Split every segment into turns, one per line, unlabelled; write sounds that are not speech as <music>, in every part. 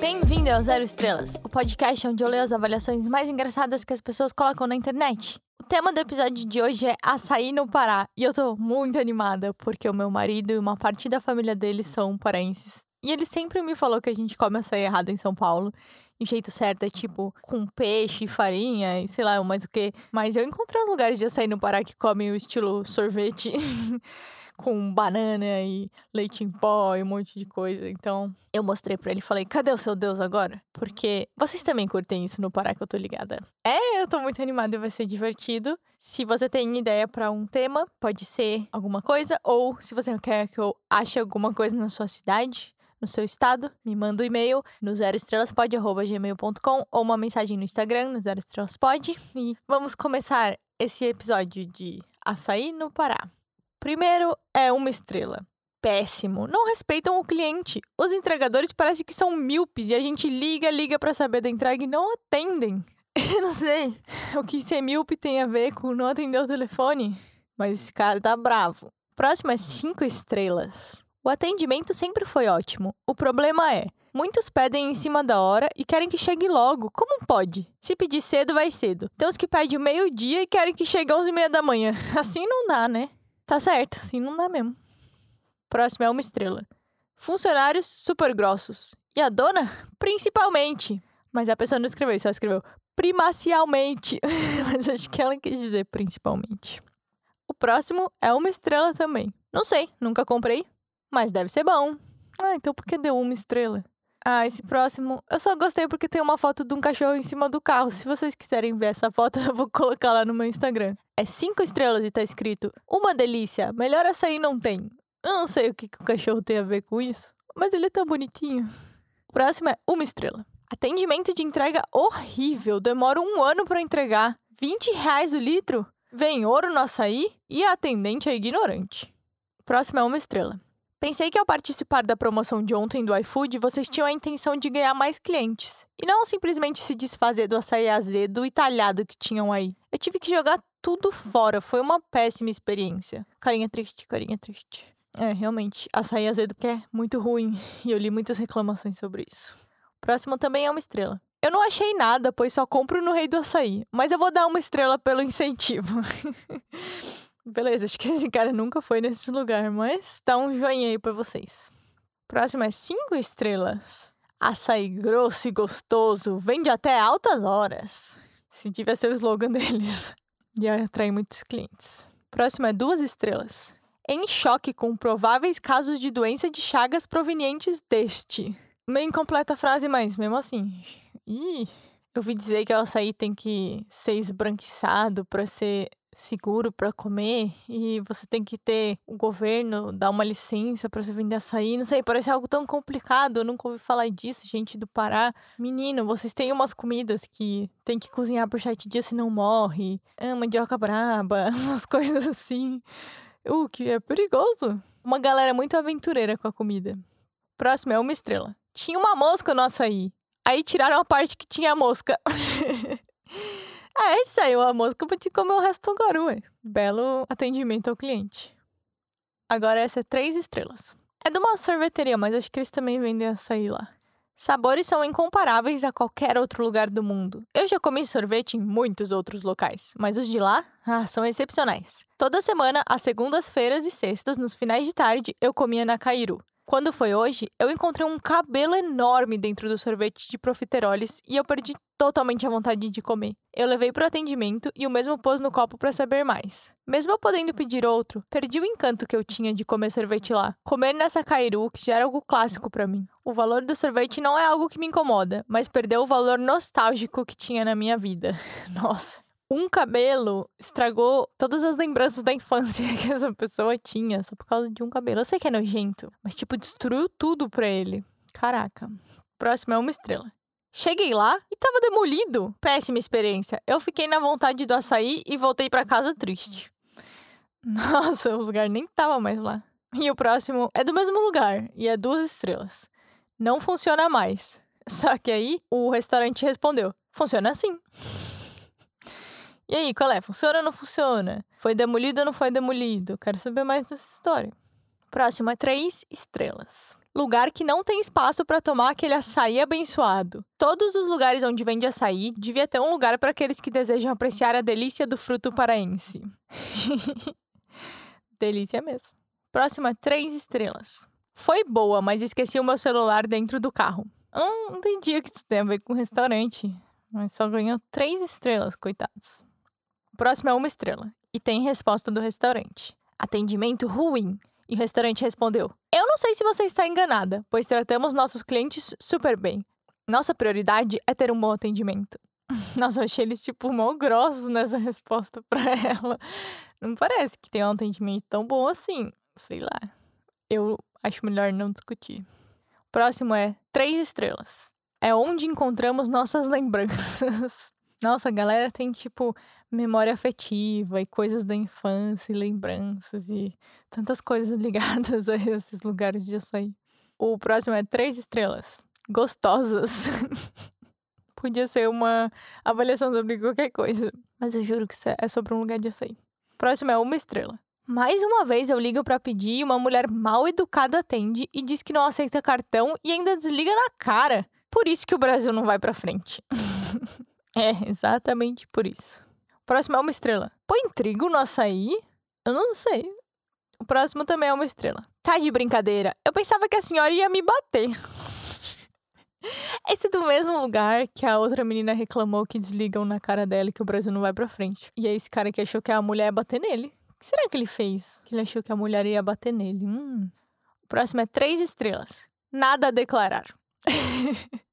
Bem-vindo ao Zero Estrelas, o podcast onde eu leio as avaliações mais engraçadas que as pessoas colocam na internet. O tema do episódio de hoje é açaí no Pará, e eu tô muito animada porque o meu marido e uma parte da família dele são paraenses. E ele sempre me falou que a gente come açaí errado em São Paulo. Jeito certo é tipo com peixe, farinha e sei lá mais o que. Mas eu encontrei uns lugares de açaí no Pará que comem o estilo sorvete. <laughs> com banana e leite em pó e um monte de coisa. Então, eu mostrei para ele e falei: cadê o seu Deus agora? Porque vocês também curtem isso no Pará que eu tô ligada. É, eu tô muito animada e vai ser divertido. Se você tem ideia para um tema, pode ser alguma coisa, ou se você quer que eu ache alguma coisa na sua cidade, no seu estado, me manda um e-mail no zeroestrelaspod.gmail.com ou uma mensagem no Instagram, no zeroestrelaspod. E vamos começar esse episódio de Açaí no Pará. Primeiro é uma estrela. Péssimo. Não respeitam o cliente. Os entregadores parecem que são míopes e a gente liga, liga para saber da entrega e não atendem. <laughs> Eu não sei o que ser míope tem a ver com não atender o telefone, mas esse cara tá bravo. Próximo é cinco estrelas. O atendimento sempre foi ótimo. O problema é, muitos pedem em cima da hora e querem que chegue logo. Como pode? Se pedir cedo, vai cedo. Tem os que pedem meio-dia e querem que chegue às 11 e meia da manhã. <laughs> Assim não dá, né? Tá certo, assim não dá mesmo. Próximo é uma estrela. Funcionários super grossos. E a dona? Principalmente. Mas a pessoa não escreveu ela escreveu primacialmente. <laughs> Mas acho que ela quis dizer principalmente. O próximo é uma estrela também. Não sei, nunca comprei, mas deve ser bom. Ah, então por que deu uma estrela? Ah, esse próximo. Eu só gostei porque tem uma foto de um cachorro em cima do carro. Se vocês quiserem ver essa foto, <laughs> eu vou colocar lá no meu Instagram. É cinco estrelas e tá escrito: Uma delícia, melhor açaí não tem. Eu não sei o que, que o cachorro tem a ver com isso, mas ele é tão bonitinho. O próximo é uma estrela. Atendimento de entrega horrível. Demora um ano para entregar. 20 reais o litro? Vem ouro no açaí e a atendente é ignorante. Próximo é uma estrela. Pensei que ao participar da promoção de ontem do iFood, vocês tinham a intenção de ganhar mais clientes. E não simplesmente se desfazer do açaí azedo e talhado que tinham aí. Eu tive que jogar tudo fora, foi uma péssima experiência. Carinha triste, carinha triste. É, realmente, açaí azedo que é muito ruim. <laughs> E eu li muitas reclamações sobre isso. Próximo também é uma estrela. Eu não achei nada, pois só compro no Rei do Açaí. Mas eu vou dar uma estrela pelo incentivo. <laughs> Beleza, <laughs> acho que esse cara nunca foi nesse lugar, mas dá um joinha aí pra vocês. Próximo é cinco estrelas. Açaí grosso e gostoso, vende até altas horas. Se tivesse o slogan <laughs> deles, ia atrair muitos clientes. Próximo é duas estrelas. Em choque com prováveis casos de doença de chagas provenientes deste. Meio incompleta a frase, mas mesmo assim. Ih, eu ouvi dizer que o açaí tem que ser esbranquiçado para ser seguro para comer e você tem que ter o governo dar uma licença para você vender açaí. Não sei, parece algo tão complicado. Eu nunca ouvi falar disso, gente do Pará. Menino, vocês têm umas comidas que tem que cozinhar por sete dias senão morre. Ah, mandioca braba, <laughs> umas coisas assim. O que é perigoso. Uma galera muito aventureira com a comida. Próximo é uma estrela. Tinha uma mosca no açaí. Aí tiraram a parte que tinha a mosca. <laughs> É, saiu a mosca pra te comer o resto agora, ué. Belo atendimento ao cliente. Agora essa é três estrelas. É de uma sorveteria, mas acho que eles também vendem açaí lá. Sabores são incomparáveis a qualquer outro lugar do mundo. Eu já comi sorvete em muitos outros locais, mas os de lá ah, são excepcionais. Toda semana, às segundas-feiras e sextas, nos finais de tarde, eu comia na Cairu. Quando foi hoje, eu encontrei um cabelo enorme dentro do sorvete de profiteroles e eu perdi totalmente a vontade de comer. Eu levei para o atendimento e o mesmo pôs no copo para saber mais. Mesmo eu podendo pedir outro, perdi o encanto que eu tinha de comer sorvete lá. Comer nessa Cairu, que já era algo clássico para mim. O valor do sorvete não é algo que me incomoda, mas perdeu o valor nostálgico que tinha na minha vida. <laughs> Nossa um cabelo estragou todas as lembranças da infância <laughs> que essa pessoa tinha, só por causa de um cabelo. Eu sei que é nojento, mas, tipo, destruiu tudo pra ele. Caraca. Próximo é uma estrela. Cheguei lá e tava demolido. Péssima experiência. Eu fiquei na vontade do açaí e voltei para casa triste. <laughs> Nossa, o lugar nem tava mais lá. E o próximo é do mesmo lugar e é duas estrelas. Não funciona mais. <laughs> Só que aí o restaurante respondeu: funciona assim. E aí, qual é? Funciona ou não funciona? Foi demolido ou não foi demolido? Quero saber mais dessa história. Próximo é três estrelas. Lugar que não tem espaço para tomar aquele açaí abençoado. Todos os lugares onde vende açaí devia ter um lugar para aqueles que desejam apreciar a delícia do fruto paraense. <laughs> delícia mesmo. Próximo é três estrelas. Foi boa, mas esqueci o meu celular dentro do carro. Não entendi o que isso tem a ver com restaurante. Mas só ganhou três estrelas, coitados. Próximo é uma estrela. E tem resposta do restaurante. Atendimento ruim. E o restaurante respondeu: Eu não sei se você está enganada, pois tratamos nossos clientes super bem. Nossa prioridade é ter um bom atendimento. <laughs> Nossa, eu achei eles, tipo, mal grossos nessa resposta <laughs> pra ela. Não parece que tem um atendimento tão bom assim. Sei lá. Eu acho melhor não discutir. Próximo é três estrelas. É onde encontramos nossas lembranças. <laughs> Nossa, a galera tem, tipo, memória afetiva e coisas da infância e lembranças e tantas coisas <laughs> ligadas a esses lugares de açaí. O próximo é três estrelas. Gostosas. <laughs> Podia ser uma avaliação sobre qualquer coisa. Mas eu juro que isso é sobre um lugar de açaí. Próximo é uma estrela. Mais uma vez eu ligo para pedir e uma mulher mal educada atende e diz que não aceita cartão e ainda desliga na cara. Por isso que o Brasil não vai para frente. <laughs> é, exatamente por isso. O próximo é uma estrela. Põe trigo no açaí? Eu não sei. O próximo também é uma estrela. Tá de brincadeira. Eu pensava que a senhora ia me bater. <laughs> Esse é do mesmo lugar que a outra menina reclamou que desligam na cara dela e que o Brasil não vai pra frente. E aí esse cara que achou que a mulher ia bater nele que será que ele fez? Que ele achou que a mulher ia bater nele. Hum. O próximo é três estrelas. Nada a declarar. <laughs>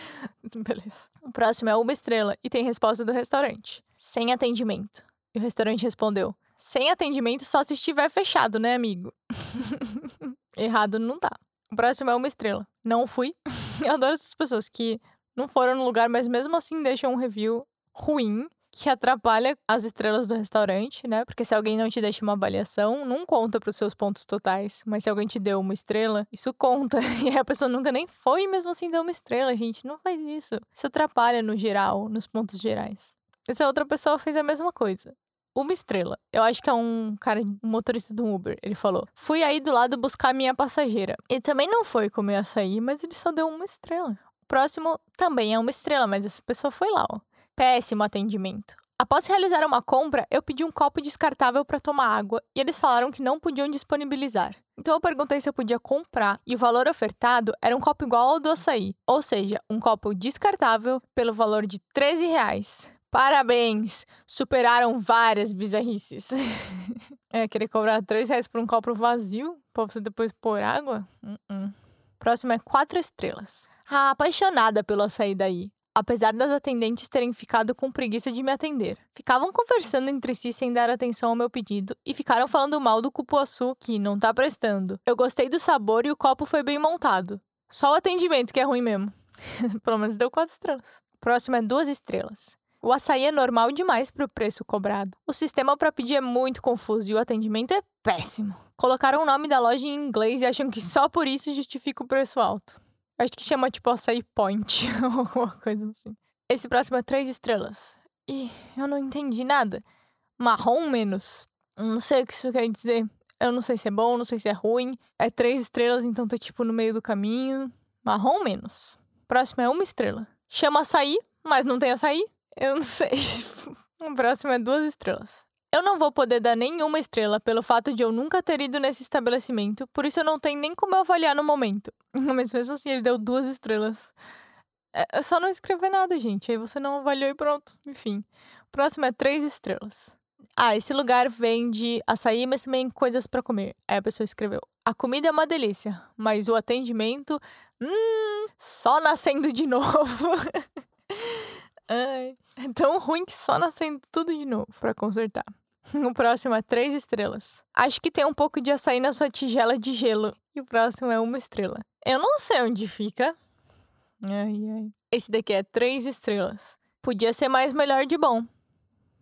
<laughs> Beleza. O próximo é uma estrela e tem resposta do restaurante. Sem atendimento. E o restaurante respondeu: Sem atendimento só se estiver fechado, né, amigo? <laughs> Errado não tá. O próximo é uma estrela. Não fui. <laughs> Eu adoro essas pessoas que não foram no lugar, mas mesmo assim deixam um review ruim que atrapalha as estrelas do restaurante, né? Porque se alguém não te deixa uma avaliação, não conta para os seus pontos totais. Mas se alguém te deu uma estrela, isso conta. <laughs> E a pessoa nunca nem foi e mesmo assim deu uma estrela, gente. Não faz isso. Isso atrapalha no geral, nos pontos gerais. Essa outra pessoa fez a mesma coisa. Uma estrela. Eu acho que é um cara, um motorista do Uber. Ele falou: Fui aí do lado buscar minha passageira. Ele também não foi comer açaí, mas ele só deu uma estrela. O próximo também é uma estrela, mas essa pessoa foi lá, ó. Péssimo atendimento. Após realizar uma compra, eu pedi um copo descartável para tomar água e eles falaram que não podiam disponibilizar. Então eu perguntei se eu podia comprar e o valor ofertado era um copo igual ao do açaí, ou seja, um copo descartável pelo valor de 13 reais. Parabéns! Superaram várias bizarrices. <laughs> é, querer cobrar 3 reais por um copo vazio pra você depois pôr água? Uh -uh. Próximo é 4 estrelas. Ah, apaixonada pelo açaí daí apesar das atendentes terem ficado com preguiça de me atender. Ficavam conversando entre si sem dar atenção ao meu pedido e ficaram falando mal do cupuaçu, que não tá prestando. Eu gostei do sabor e o copo foi bem montado. Só o atendimento que é ruim mesmo. <laughs> Pelo menos deu quatro estrelas. Próximo é duas estrelas. O açaí é normal demais para o preço cobrado. O sistema para pedir é muito confuso e o atendimento é péssimo. Colocaram o nome da loja em inglês e acham que só por isso justifica o preço alto. Acho que chama tipo açaí point ou <laughs> alguma coisa assim. Esse próximo é três estrelas. E eu não entendi nada. Marrom menos. Não sei o que isso quer dizer. Eu não sei se é bom, não sei se é ruim. É três estrelas, então tá tipo no meio do caminho. Marrom menos. Próximo é uma estrela. Chama açaí, mas não tem açaí. Eu não <laughs> sei. o próximo é duas estrelas. Eu não vou poder dar nenhuma estrela pelo fato de eu nunca ter ido nesse estabelecimento, por isso eu não tenho nem como avaliar no momento. <laughs> Mas mesmo assim, ele deu duas estrelas. É, é só não escrever nada, gente. Aí você não avaliou e pronto. Enfim. Próximo é três estrelas. Ah, esse lugar vende açaí, mas também coisas para comer. Aí a pessoa escreveu: A comida é uma delícia, mas o atendimento. Hum, só nascendo de <laughs> novo. Ai, <laughs> é tão ruim que só nascendo tudo de novo para consertar. <laughs> O próximo é três estrelas. Acho que tem um pouco de açaí na sua tigela de gelo. E o próximo é uma estrela. Eu não sei onde fica. Ai, ai. Esse daqui é três estrelas. Podia ser mais melhor de bom.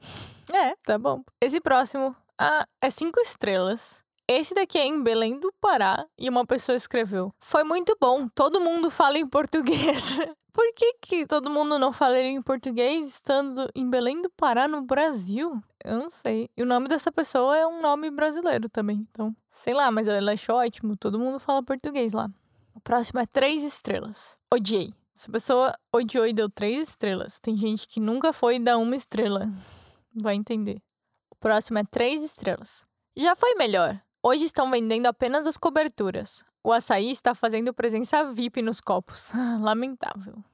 <laughs> É, tá bom. Esse próximo ah, é cinco estrelas. Esse daqui é em Belém do Pará e uma pessoa escreveu: Foi muito bom, todo mundo fala em português. <laughs> Por que, que todo mundo não fala em português estando em Belém do Pará, no Brasil? Eu não sei. E o nome dessa pessoa é um nome brasileiro também. Então, sei lá, mas ela achou ótimo. Todo mundo fala português lá. O próximo é três estrelas. Odiei. Essa pessoa odiou e deu três estrelas. Tem gente que nunca foi dar uma estrela. Vai entender. O próximo é três estrelas. Já foi melhor. Hoje estão vendendo apenas as coberturas. O açaí está fazendo presença VIP nos copos. <laughs> Lamentável.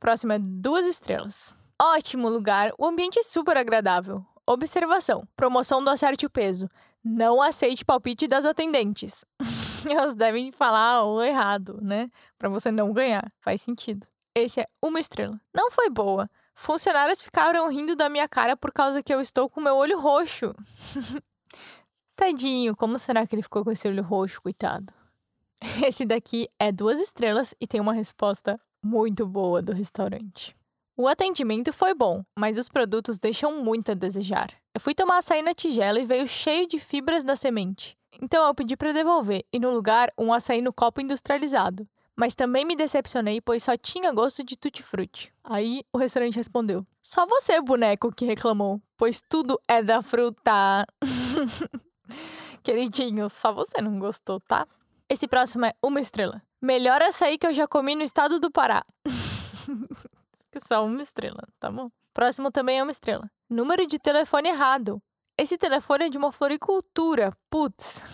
Próximo é duas estrelas. Ótimo lugar, o ambiente é super agradável. Observação: promoção do acerte o peso. Não aceite palpite das atendentes. <laughs> elas devem falar o errado, né? Para você não ganhar. Faz sentido. Esse é uma estrela. Não foi boa. Funcionários ficaram rindo da minha cara por causa que eu estou com meu olho roxo. <laughs> Tadinho, como será que ele ficou com esse olho roxo, coitado? <laughs> Esse daqui é duas estrelas e tem uma resposta muito boa do restaurante. O atendimento foi bom, mas os produtos deixam muito a desejar. Eu fui tomar açaí na tigela e veio cheio de fibras da semente. Então eu pedi para devolver e no lugar um açaí no copo industrializado. Mas também me decepcionei, pois só tinha gosto de tutti-frutti. Aí o restaurante respondeu: Só você, boneco, que reclamou, pois tudo é da fruta. <laughs> <laughs> Queridinho, só você não gostou, tá? Esse próximo é uma estrela. Melhor açaí que eu já comi no estado do Pará. <laughs> só uma estrela, tá bom? Próximo também é uma estrela. Número de telefone errado. Esse telefone é de uma floricultura. Putz.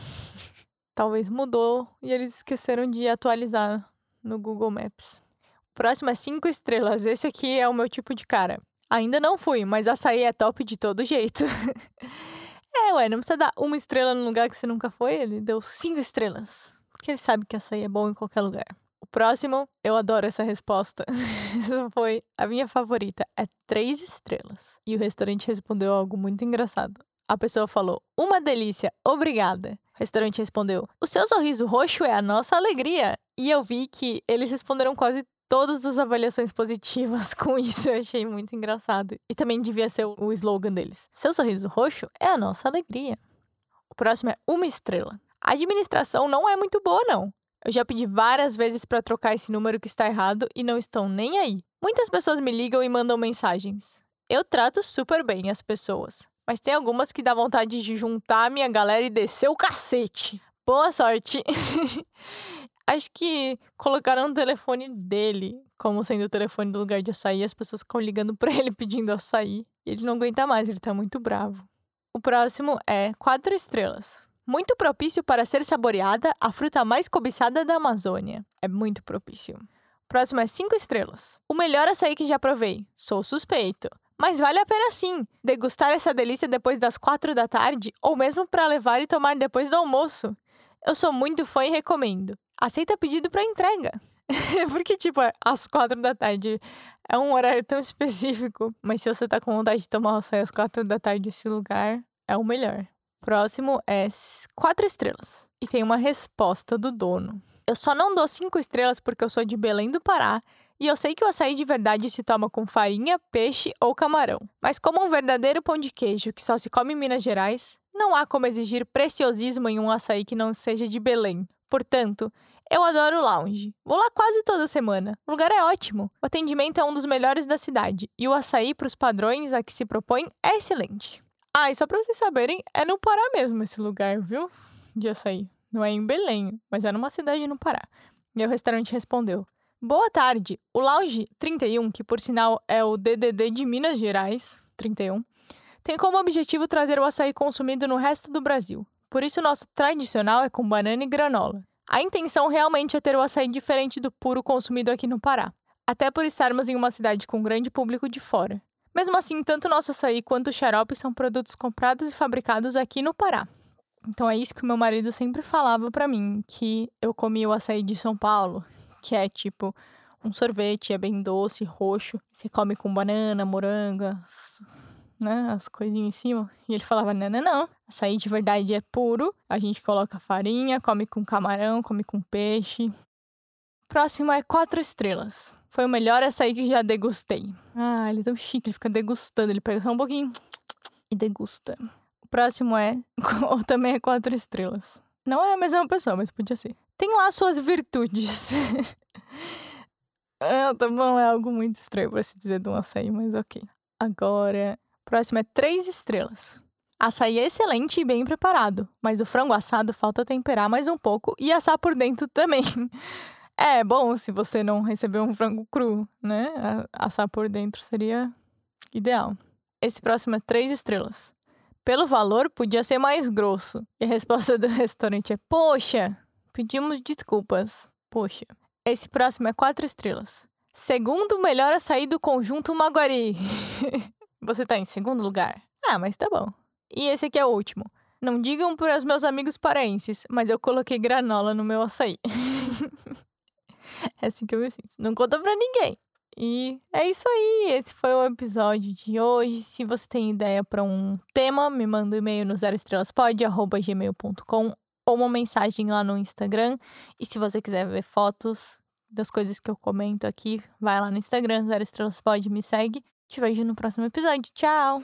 <laughs> Talvez mudou e eles esqueceram de atualizar no Google Maps. Próximo é cinco estrelas. Esse aqui é o meu tipo de cara. Ainda não fui, mas açaí é top de todo jeito. Ué, não precisa dar uma estrela no lugar que você nunca foi. Ele deu cinco estrelas. Porque ele sabe que açaí é bom em qualquer lugar. O próximo, eu adoro essa resposta. <laughs> Essa foi a minha favorita. É três estrelas. E o restaurante respondeu algo muito engraçado. A pessoa falou: Uma delícia, obrigada. O restaurante respondeu: O seu sorriso roxo é a nossa alegria. E eu vi que eles responderam quase todas as avaliações positivas <laughs> com isso. Eu achei muito engraçado. E também devia ser o slogan deles: Seu sorriso roxo é a nossa alegria. O próximo é uma estrela. A administração não é muito boa, não. Eu já pedi várias vezes para trocar esse número que está errado e não estão nem aí. Muitas pessoas me ligam e mandam mensagens. Eu trato super bem as pessoas, mas tem algumas que dá vontade de juntar minha galera e descer o cacete. Boa sorte! <laughs> Acho que colocaram o telefone dele como sendo o telefone do lugar de açaí. As pessoas ficam ligando para ele <laughs> pedindo açaí. E ele não aguenta mais, ele tá muito bravo. O próximo é quatro estrelas. Muito propício para ser saboreada, a fruta mais cobiçada da Amazônia. É muito propício. Próximo é cinco estrelas. O melhor açaí que já provei. Sou suspeito. Mas vale a pena sim degustar essa delícia depois das quatro da tarde ou mesmo para levar e tomar depois do almoço. Eu sou muito fã e recomendo. Aceita pedido para entrega. <laughs> Porque, tipo, às quatro da tarde é um horário tão específico. Mas se você tá com vontade de tomar açaí às quatro da tarde nesse lugar, é o melhor. Próximo é quatro estrelas. E tem uma resposta do dono. Eu só não dou cinco estrelas porque eu sou de Belém do Pará e eu sei que o açaí de verdade se toma com farinha, peixe ou camarão. Mas como um verdadeiro pão de queijo que só se come em Minas Gerais, não há como exigir preciosismo em um açaí que não seja de Belém. Portanto, eu adoro o lounge. Vou lá quase toda semana. O lugar é ótimo. O atendimento é um dos melhores da cidade e o açaí para os padrões a que se propõe é excelente. Ah, e só para vocês saberem, é no Pará mesmo esse lugar, viu? De açaí. Não é em Belém, mas é numa cidade no Pará. E o restaurante respondeu: Boa tarde. O Lounge 31, que por sinal é o DDD de Minas Gerais, 31, tem como objetivo trazer o açaí consumido no resto do Brasil. Por isso, o nosso tradicional é com banana e granola. A intenção realmente é ter o açaí diferente do puro consumido aqui no Pará, até por estarmos em uma cidade com grande público de fora. Mesmo assim, tanto nosso açaí quanto o xarope são produtos comprados e fabricados aqui no Pará. Então é isso que meu marido sempre falava para mim, que eu comia o açaí de São Paulo, que é tipo um sorvete, é bem doce, roxo. Você come com banana, moranga, né, as coisinhas em cima. E ele falava: não, não, não. Açaí de verdade é puro. A gente coloca farinha, come com camarão, come com peixe. Próximo é quatro estrelas. Foi o melhor açaí que já degustei. Ah, ele é tão chique, ele fica degustando. Ele pega só um pouquinho <tsk> e degusta próximo é. <laughs> Ou também é quatro estrelas. Não é a mesma pessoa, mas podia ser. Tem lá suas virtudes. <laughs> ah, tá bom, é algo muito estranho pra se dizer de um açaí, mas ok. Agora, próximo é três estrelas. Açaí é excelente e bem preparado, mas o frango assado falta temperar mais um pouco e assar por dentro também. <laughs> É bom se você não receber um frango cru, né? Assar por dentro seria ideal. Esse próximo é três estrelas. Pelo valor, podia ser mais grosso. E a resposta <laughs> do restaurante é: Poxa, pedimos desculpas. Poxa. Esse próximo é quatro estrelas. Segundo melhor açaí do conjunto Maguari. <laughs> você tá em segundo lugar? Ah, mas tá bom. E esse aqui é o último. Não digam para os meus amigos paraenses, mas eu coloquei granola no meu açaí. <laughs> é assim que eu me sinto. Não conta pra ninguém. E é isso aí. Esse foi o episódio de hoje. Se você tem ideia para um tema, me manda um e-mail no zeroestrelaspod.gmail.com ou uma mensagem lá no Instagram. E se você quiser ver fotos das coisas que eu comento aqui, vai lá no Instagram, Zero Estrelas Pod, me segue. Te vejo no próximo episódio. Tchau!